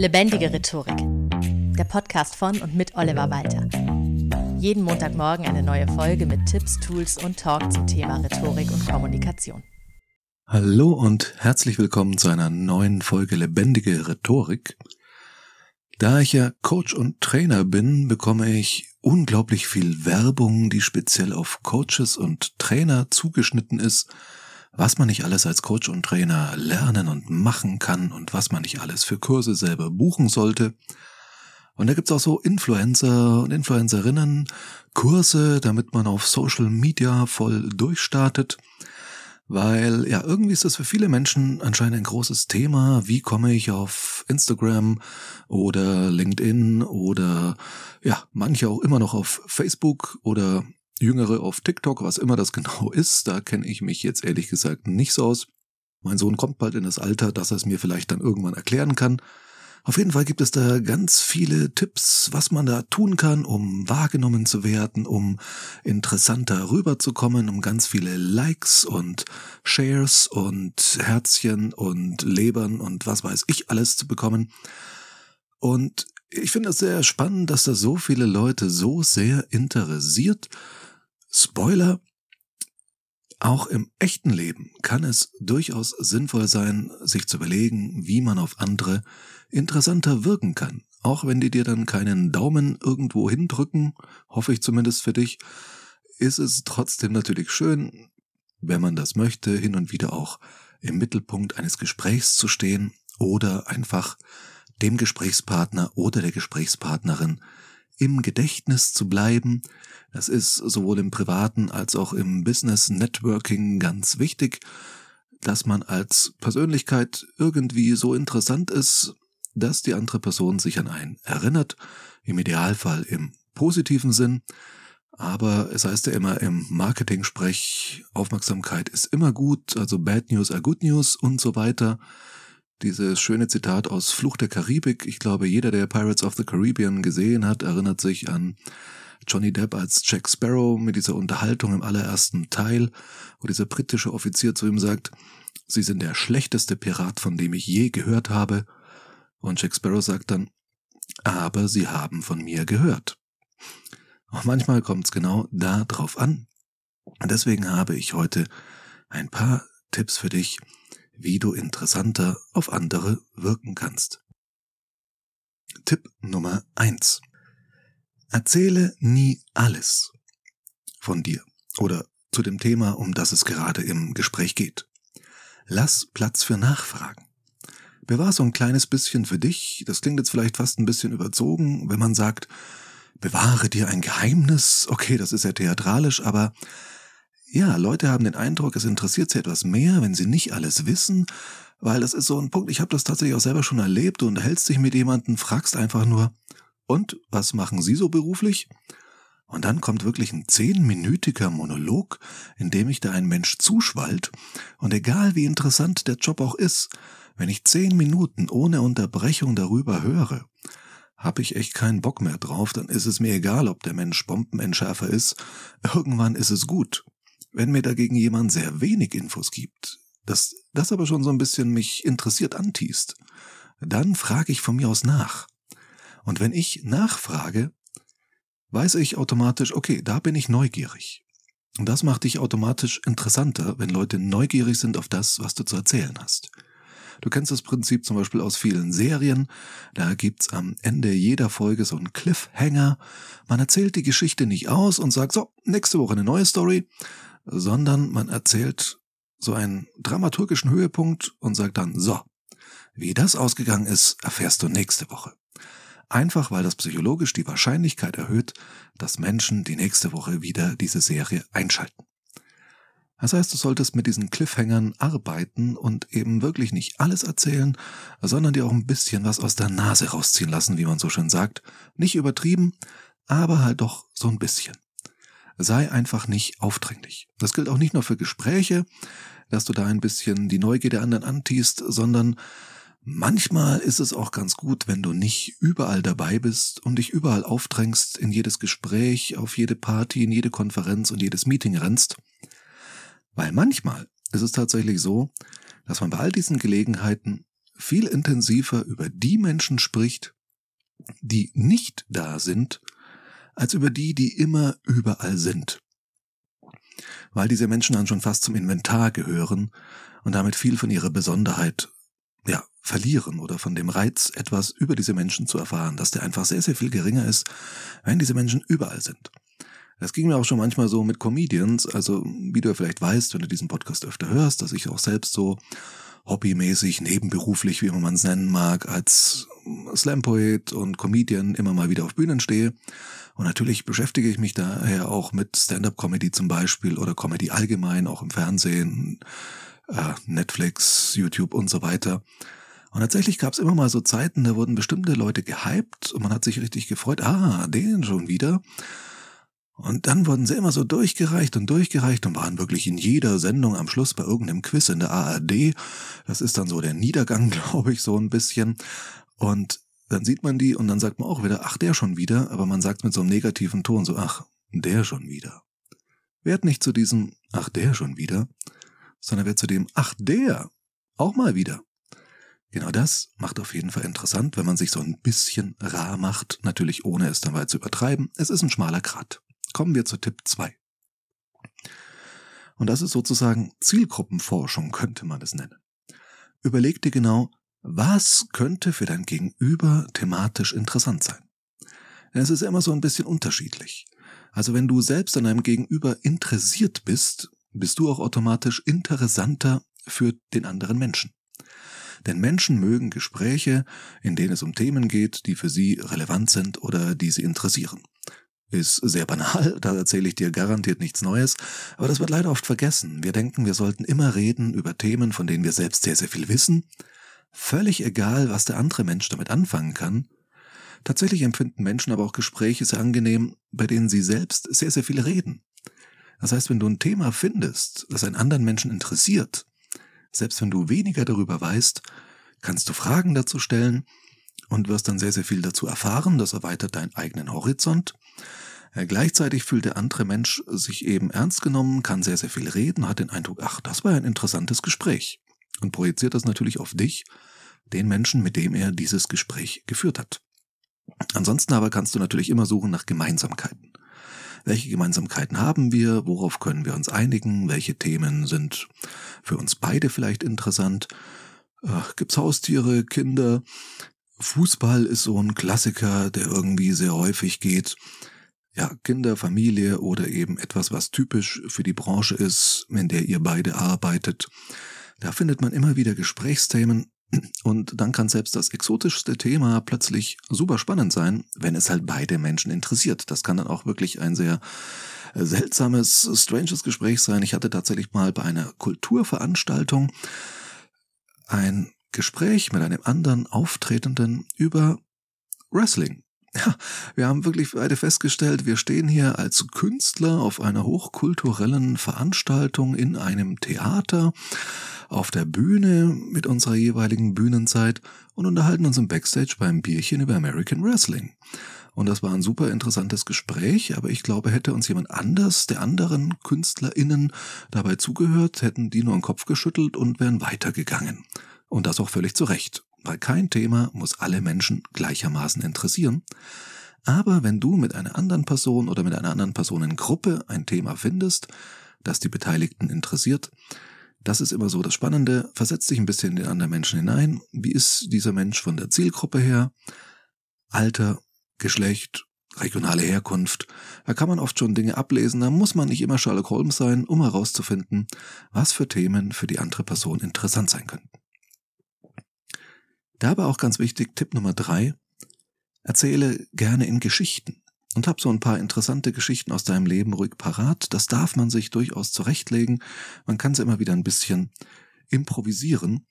Lebendige Rhetorik. Der Podcast von und mit Oliver Walter. Jeden Montagmorgen eine neue Folge mit Tipps, Tools und Talk zum Thema Rhetorik und Kommunikation. Hallo und herzlich willkommen zu einer neuen Folge Lebendige Rhetorik. Da ich ja Coach und Trainer bin, bekomme ich unglaublich viel Werbung, die speziell auf Coaches und Trainer zugeschnitten ist was man nicht alles als Coach und Trainer lernen und machen kann und was man nicht alles für Kurse selber buchen sollte. Und da gibt's auch so Influencer und Influencerinnen, Kurse, damit man auf Social Media voll durchstartet. Weil ja, irgendwie ist das für viele Menschen anscheinend ein großes Thema. Wie komme ich auf Instagram oder LinkedIn oder ja, manche auch immer noch auf Facebook oder Jüngere auf TikTok, was immer das genau ist, da kenne ich mich jetzt ehrlich gesagt nicht so aus. Mein Sohn kommt bald in das Alter, dass er es mir vielleicht dann irgendwann erklären kann. Auf jeden Fall gibt es da ganz viele Tipps, was man da tun kann, um wahrgenommen zu werden, um interessanter rüberzukommen, um ganz viele Likes und Shares und Herzchen und Lebern und was weiß ich alles zu bekommen. Und ich finde es sehr spannend, dass da so viele Leute so sehr interessiert Spoiler, auch im echten Leben kann es durchaus sinnvoll sein, sich zu überlegen, wie man auf andere interessanter wirken kann. Auch wenn die dir dann keinen Daumen irgendwo hindrücken, hoffe ich zumindest für dich, ist es trotzdem natürlich schön, wenn man das möchte, hin und wieder auch im Mittelpunkt eines Gesprächs zu stehen oder einfach dem Gesprächspartner oder der Gesprächspartnerin im Gedächtnis zu bleiben. Das ist sowohl im privaten als auch im Business Networking ganz wichtig, dass man als Persönlichkeit irgendwie so interessant ist, dass die andere Person sich an einen erinnert, im Idealfall im positiven Sinn. Aber es heißt ja immer im Marketing-Sprech, Aufmerksamkeit ist immer gut, also Bad News are Good News und so weiter dieses schöne Zitat aus Fluch der Karibik. Ich glaube, jeder, der Pirates of the Caribbean gesehen hat, erinnert sich an Johnny Depp als Jack Sparrow mit dieser Unterhaltung im allerersten Teil, wo dieser britische Offizier zu ihm sagt, Sie sind der schlechteste Pirat, von dem ich je gehört habe. Und Jack Sparrow sagt dann, aber Sie haben von mir gehört. Und manchmal kommt es genau da drauf an. Deswegen habe ich heute ein paar Tipps für dich, wie du interessanter auf andere wirken kannst. Tipp Nummer eins: Erzähle nie alles von dir oder zu dem Thema, um das es gerade im Gespräch geht. Lass Platz für Nachfragen. Bewahr so ein kleines bisschen für dich. Das klingt jetzt vielleicht fast ein bisschen überzogen, wenn man sagt, bewahre dir ein Geheimnis. Okay, das ist ja theatralisch, aber ja, Leute haben den Eindruck, es interessiert sie etwas mehr, wenn sie nicht alles wissen, weil das ist so ein Punkt, ich habe das tatsächlich auch selber schon erlebt, du unterhältst dich mit jemandem, fragst einfach nur, und was machen Sie so beruflich? Und dann kommt wirklich ein zehnminütiger Monolog, in dem ich da ein Mensch zuschwallt, und egal wie interessant der Job auch ist, wenn ich zehn Minuten ohne Unterbrechung darüber höre, habe ich echt keinen Bock mehr drauf, dann ist es mir egal, ob der Mensch Bombenentschärfer ist, irgendwann ist es gut. Wenn mir dagegen jemand sehr wenig Infos gibt, das, das aber schon so ein bisschen mich interessiert antiest, dann frage ich von mir aus nach. Und wenn ich nachfrage, weiß ich automatisch, okay, da bin ich neugierig. Und das macht dich automatisch interessanter, wenn Leute neugierig sind auf das, was du zu erzählen hast. Du kennst das Prinzip zum Beispiel aus vielen Serien. Da gibt's am Ende jeder Folge so einen Cliffhanger. Man erzählt die Geschichte nicht aus und sagt, so, nächste Woche eine neue Story, sondern man erzählt so einen dramaturgischen Höhepunkt und sagt dann, so, wie das ausgegangen ist, erfährst du nächste Woche. Einfach weil das psychologisch die Wahrscheinlichkeit erhöht, dass Menschen die nächste Woche wieder diese Serie einschalten. Das heißt, du solltest mit diesen Cliffhangern arbeiten und eben wirklich nicht alles erzählen, sondern dir auch ein bisschen was aus der Nase rausziehen lassen, wie man so schön sagt. Nicht übertrieben, aber halt doch so ein bisschen sei einfach nicht aufdringlich. Das gilt auch nicht nur für Gespräche, dass du da ein bisschen die Neugier der anderen antiest, sondern manchmal ist es auch ganz gut, wenn du nicht überall dabei bist und dich überall aufdrängst, in jedes Gespräch, auf jede Party, in jede Konferenz und jedes Meeting rennst. Weil manchmal ist es tatsächlich so, dass man bei all diesen Gelegenheiten viel intensiver über die Menschen spricht, die nicht da sind, als über die, die immer überall sind. Weil diese Menschen dann schon fast zum Inventar gehören und damit viel von ihrer Besonderheit ja, verlieren oder von dem Reiz, etwas über diese Menschen zu erfahren, dass der einfach sehr, sehr viel geringer ist, wenn diese Menschen überall sind. Das ging mir auch schon manchmal so mit Comedians, also wie du ja vielleicht weißt, wenn du diesen Podcast öfter hörst, dass ich auch selbst so hobbymäßig, nebenberuflich, wie man es nennen mag, als Slam-Poet und Comedian immer mal wieder auf Bühnen stehe. Und natürlich beschäftige ich mich daher auch mit Stand-up-Comedy zum Beispiel oder Comedy allgemein, auch im Fernsehen, äh, Netflix, YouTube und so weiter. Und tatsächlich gab es immer mal so Zeiten, da wurden bestimmte Leute gehypt und man hat sich richtig gefreut, ah, den schon wieder. Und dann wurden sie immer so durchgereicht und durchgereicht und waren wirklich in jeder Sendung am Schluss bei irgendeinem Quiz in der ARD. Das ist dann so der Niedergang, glaube ich, so ein bisschen. Und dann sieht man die und dann sagt man auch wieder, ach, der schon wieder, aber man sagt mit so einem negativen Ton so, ach, der schon wieder. Werd nicht zu diesem, ach, der schon wieder, sondern wird zu dem, ach, der, auch mal wieder. Genau das macht auf jeden Fall interessant, wenn man sich so ein bisschen rar macht, natürlich ohne es dann weit zu übertreiben. Es ist ein schmaler Grat. Kommen wir zu Tipp 2. Und das ist sozusagen Zielgruppenforschung, könnte man es nennen. Überleg dir genau, was könnte für dein Gegenüber thematisch interessant sein. Es ist immer so ein bisschen unterschiedlich. Also wenn du selbst an deinem Gegenüber interessiert bist, bist du auch automatisch interessanter für den anderen Menschen. Denn Menschen mögen Gespräche, in denen es um Themen geht, die für sie relevant sind oder die sie interessieren. Ist sehr banal, da erzähle ich dir garantiert nichts Neues, aber das wird leider oft vergessen. Wir denken, wir sollten immer reden über Themen, von denen wir selbst sehr, sehr viel wissen. Völlig egal, was der andere Mensch damit anfangen kann. Tatsächlich empfinden Menschen aber auch Gespräche sehr angenehm, bei denen sie selbst sehr, sehr viel reden. Das heißt, wenn du ein Thema findest, das einen anderen Menschen interessiert, selbst wenn du weniger darüber weißt, kannst du Fragen dazu stellen und wirst dann sehr, sehr viel dazu erfahren. Das erweitert deinen eigenen Horizont. Äh, gleichzeitig fühlt der andere Mensch sich eben ernst genommen, kann sehr, sehr viel reden, hat den Eindruck, ach, das war ein interessantes Gespräch. Und projiziert das natürlich auf dich, den Menschen, mit dem er dieses Gespräch geführt hat. Ansonsten aber kannst du natürlich immer suchen nach Gemeinsamkeiten. Welche Gemeinsamkeiten haben wir? Worauf können wir uns einigen? Welche Themen sind für uns beide vielleicht interessant? Äh, gibt's Haustiere, Kinder? Fußball ist so ein Klassiker, der irgendwie sehr häufig geht. Ja, Kinder, Familie oder eben etwas, was typisch für die Branche ist, in der ihr beide arbeitet. Da findet man immer wieder Gesprächsthemen und dann kann selbst das exotischste Thema plötzlich super spannend sein, wenn es halt beide Menschen interessiert. Das kann dann auch wirklich ein sehr äh, seltsames, stranges Gespräch sein. Ich hatte tatsächlich mal bei einer Kulturveranstaltung ein Gespräch mit einem anderen Auftretenden über Wrestling. Ja, wir haben wirklich beide festgestellt, wir stehen hier als Künstler auf einer hochkulturellen Veranstaltung in einem Theater auf der Bühne mit unserer jeweiligen Bühnenzeit und unterhalten uns im Backstage beim Bierchen über American Wrestling. Und das war ein super interessantes Gespräch, aber ich glaube, hätte uns jemand anders, der anderen KünstlerInnen dabei zugehört, hätten die nur den Kopf geschüttelt und wären weitergegangen. Und das auch völlig zu Recht, weil kein Thema muss alle Menschen gleichermaßen interessieren. Aber wenn du mit einer anderen Person oder mit einer anderen Personengruppe ein Thema findest, das die Beteiligten interessiert, das ist immer so das Spannende. Versetz dich ein bisschen in den anderen Menschen hinein. Wie ist dieser Mensch von der Zielgruppe her? Alter, Geschlecht, regionale Herkunft. Da kann man oft schon Dinge ablesen. Da muss man nicht immer Sherlock Holmes sein, um herauszufinden, was für Themen für die andere Person interessant sein könnten. Dabei auch ganz wichtig, Tipp Nummer drei, erzähle gerne in Geschichten und hab so ein paar interessante Geschichten aus deinem Leben ruhig parat. Das darf man sich durchaus zurechtlegen. Man kann sie immer wieder ein bisschen improvisieren.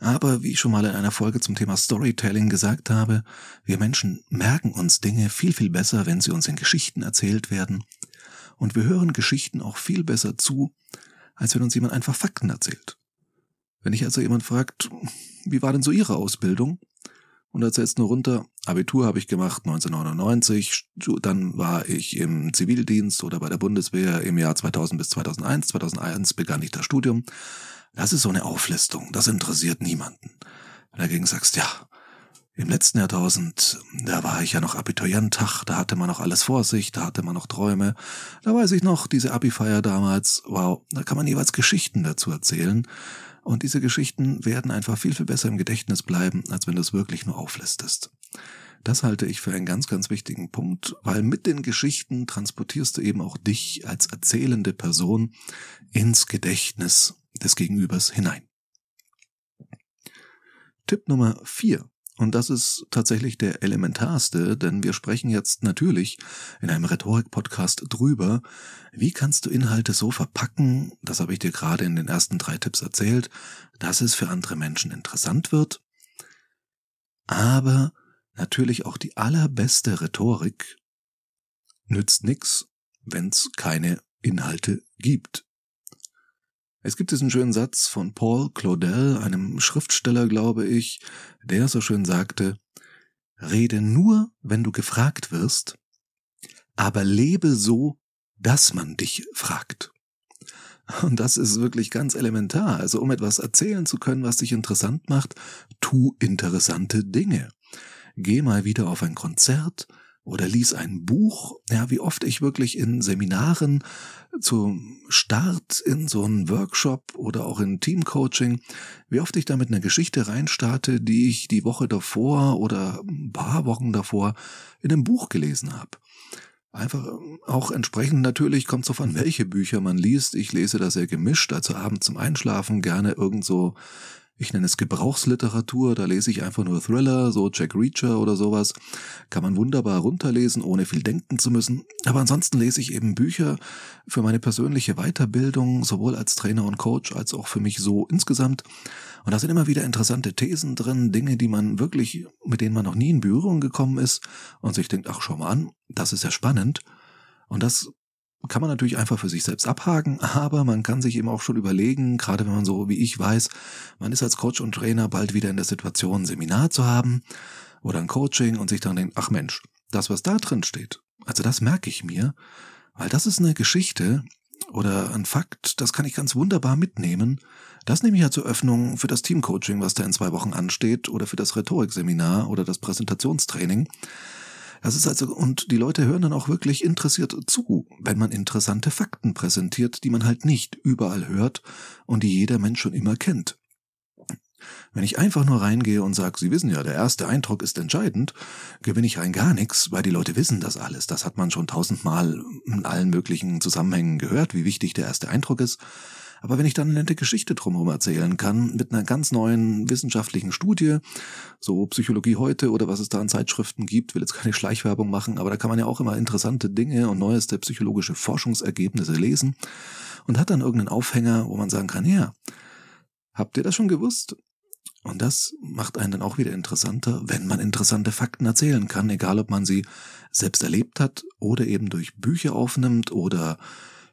Aber wie ich schon mal in einer Folge zum Thema Storytelling gesagt habe, wir Menschen merken uns Dinge viel, viel besser, wenn sie uns in Geschichten erzählt werden. Und wir hören Geschichten auch viel besser zu, als wenn uns jemand einfach Fakten erzählt. Wenn ich also jemand fragt, wie war denn so Ihre Ausbildung? Und erzählst nur runter, Abitur habe ich gemacht 1999, dann war ich im Zivildienst oder bei der Bundeswehr im Jahr 2000 bis 2001. 2001 begann ich das Studium. Das ist so eine Auflistung, das interessiert niemanden. und dagegen sagst, ja, im letzten Jahrtausend, da war ich ja noch Abiturient, ach, da hatte man noch alles vor sich, da hatte man noch Träume. Da weiß ich noch, diese Abi-Feier damals, wow, da kann man jeweils Geschichten dazu erzählen. Und diese Geschichten werden einfach viel, viel besser im Gedächtnis bleiben, als wenn du es wirklich nur auflistest. Das halte ich für einen ganz, ganz wichtigen Punkt, weil mit den Geschichten transportierst du eben auch dich als erzählende Person ins Gedächtnis des Gegenübers hinein. Tipp Nummer vier und das ist tatsächlich der elementarste, denn wir sprechen jetzt natürlich in einem Rhetorik-Podcast drüber, wie kannst du Inhalte so verpacken, das habe ich dir gerade in den ersten drei Tipps erzählt, dass es für andere Menschen interessant wird, aber natürlich auch die allerbeste Rhetorik nützt nix, wenn's keine Inhalte gibt. Es gibt diesen schönen Satz von Paul Claudel, einem Schriftsteller, glaube ich, der so schön sagte, Rede nur, wenn du gefragt wirst, aber lebe so, dass man dich fragt. Und das ist wirklich ganz elementar. Also um etwas erzählen zu können, was dich interessant macht, tu interessante Dinge. Geh mal wieder auf ein Konzert, oder lies ein Buch, ja, wie oft ich wirklich in Seminaren zum Start in so einen Workshop oder auch in Teamcoaching, wie oft ich da mit einer Geschichte reinstarte, die ich die Woche davor oder ein paar Wochen davor in einem Buch gelesen habe. Einfach ähm, auch entsprechend natürlich kommt es auf an, welche Bücher man liest. Ich lese da sehr gemischt, also abends zum Einschlafen gerne irgend so ich nenne es Gebrauchsliteratur, da lese ich einfach nur Thriller, so Jack Reacher oder sowas. Kann man wunderbar runterlesen, ohne viel denken zu müssen. Aber ansonsten lese ich eben Bücher für meine persönliche Weiterbildung, sowohl als Trainer und Coach, als auch für mich so insgesamt. Und da sind immer wieder interessante Thesen drin, Dinge, die man wirklich, mit denen man noch nie in Berührung gekommen ist und sich denkt, ach, schau mal an, das ist ja spannend. Und das kann man natürlich einfach für sich selbst abhaken, aber man kann sich eben auch schon überlegen, gerade wenn man so wie ich weiß, man ist als Coach und Trainer bald wieder in der Situation, ein Seminar zu haben oder ein Coaching und sich dann denkt, ach Mensch, das, was da drin steht, also das merke ich mir, weil das ist eine Geschichte oder ein Fakt, das kann ich ganz wunderbar mitnehmen. Das nehme ich ja zur Öffnung für das Teamcoaching, was da in zwei Wochen ansteht, oder für das Rhetorikseminar oder das Präsentationstraining. Das ist also, und die Leute hören dann auch wirklich interessiert zu, wenn man interessante Fakten präsentiert, die man halt nicht überall hört und die jeder Mensch schon immer kennt. Wenn ich einfach nur reingehe und sage, Sie wissen ja, der erste Eindruck ist entscheidend, gewinne ich rein gar nichts, weil die Leute wissen das alles. Das hat man schon tausendmal in allen möglichen Zusammenhängen gehört, wie wichtig der erste Eindruck ist. Aber wenn ich dann eine nette Geschichte drumherum erzählen kann, mit einer ganz neuen wissenschaftlichen Studie, so Psychologie heute oder was es da an Zeitschriften gibt, will jetzt keine Schleichwerbung machen, aber da kann man ja auch immer interessante Dinge und neueste psychologische Forschungsergebnisse lesen und hat dann irgendeinen Aufhänger, wo man sagen kann, ja, habt ihr das schon gewusst? Und das macht einen dann auch wieder interessanter, wenn man interessante Fakten erzählen kann, egal ob man sie selbst erlebt hat oder eben durch Bücher aufnimmt oder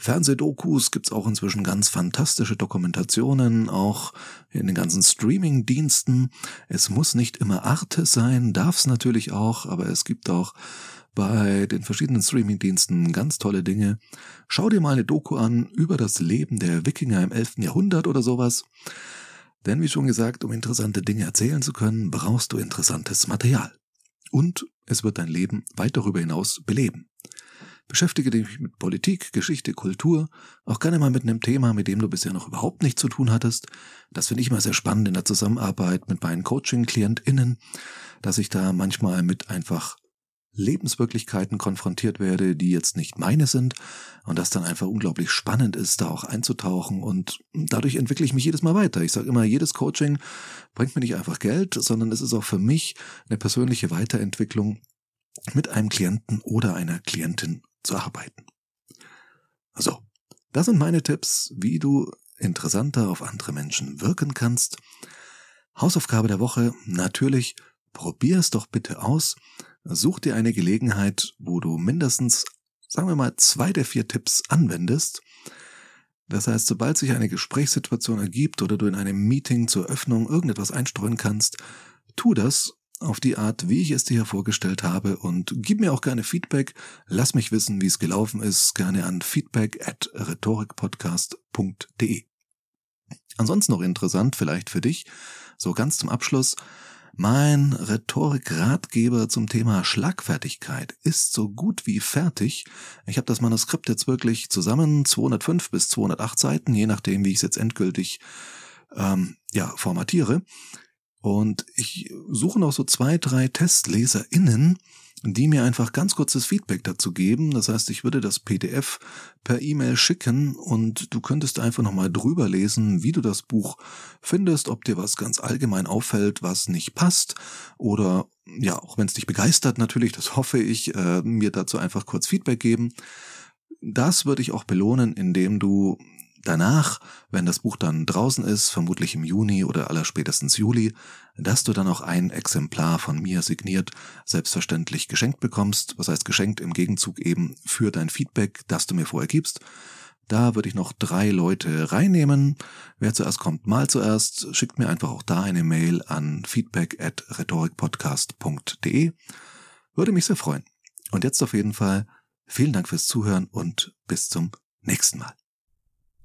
Fernsehdokus gibt's auch inzwischen ganz fantastische Dokumentationen, auch in den ganzen Streaming-Diensten. Es muss nicht immer Arte sein, darf's natürlich auch, aber es gibt auch bei den verschiedenen Streaming-Diensten ganz tolle Dinge. Schau dir mal eine Doku an über das Leben der Wikinger im 11. Jahrhundert oder sowas. Denn wie schon gesagt, um interessante Dinge erzählen zu können, brauchst du interessantes Material. Und es wird dein Leben weit darüber hinaus beleben. Beschäftige dich mit Politik, Geschichte, Kultur, auch gerne mal mit einem Thema, mit dem du bisher noch überhaupt nichts zu tun hattest. Das finde ich mal sehr spannend in der Zusammenarbeit mit meinen Coaching-KlientInnen, dass ich da manchmal mit einfach Lebenswirklichkeiten konfrontiert werde, die jetzt nicht meine sind und das dann einfach unglaublich spannend ist, da auch einzutauchen und dadurch entwickle ich mich jedes Mal weiter. Ich sage immer, jedes Coaching bringt mir nicht einfach Geld, sondern es ist auch für mich eine persönliche Weiterentwicklung mit einem Klienten oder einer Klientin zu arbeiten. So, das sind meine Tipps, wie du interessanter auf andere Menschen wirken kannst. Hausaufgabe der Woche, natürlich, probier es doch bitte aus. Such dir eine Gelegenheit, wo du mindestens, sagen wir mal, zwei der vier Tipps anwendest. Das heißt, sobald sich eine Gesprächssituation ergibt oder du in einem Meeting zur Öffnung irgendetwas einstreuen kannst, tu das auf die Art, wie ich es dir hier vorgestellt habe und gib mir auch gerne Feedback. Lass mich wissen, wie es gelaufen ist, gerne an feedback at rhetorikpodcast.de. Ansonsten noch interessant vielleicht für dich, So ganz zum Abschluss. Mein Rhetorik-Ratgeber zum Thema Schlagfertigkeit ist so gut wie fertig. Ich habe das Manuskript jetzt wirklich zusammen, 205 bis 208 Seiten, je nachdem, wie ich es jetzt endgültig ähm, ja, formatiere. Und ich suche noch so zwei, drei TestleserInnen, die mir einfach ganz kurzes Feedback dazu geben. Das heißt, ich würde das PDF per E-Mail schicken und du könntest einfach nochmal drüber lesen, wie du das Buch findest, ob dir was ganz allgemein auffällt, was nicht passt oder ja, auch wenn es dich begeistert natürlich, das hoffe ich, äh, mir dazu einfach kurz Feedback geben. Das würde ich auch belohnen, indem du danach, wenn das Buch dann draußen ist, vermutlich im Juni oder allerspätestens Juli, dass du dann auch ein Exemplar von mir signiert selbstverständlich geschenkt bekommst. Was heißt geschenkt im Gegenzug eben für dein Feedback, das du mir vorher gibst. Da würde ich noch drei Leute reinnehmen. Wer zuerst kommt, mal zuerst. Schickt mir einfach auch da eine Mail an feedback at rhetorikpodcast.de. Würde mich sehr freuen. Und jetzt auf jeden Fall vielen Dank fürs Zuhören und bis zum nächsten Mal.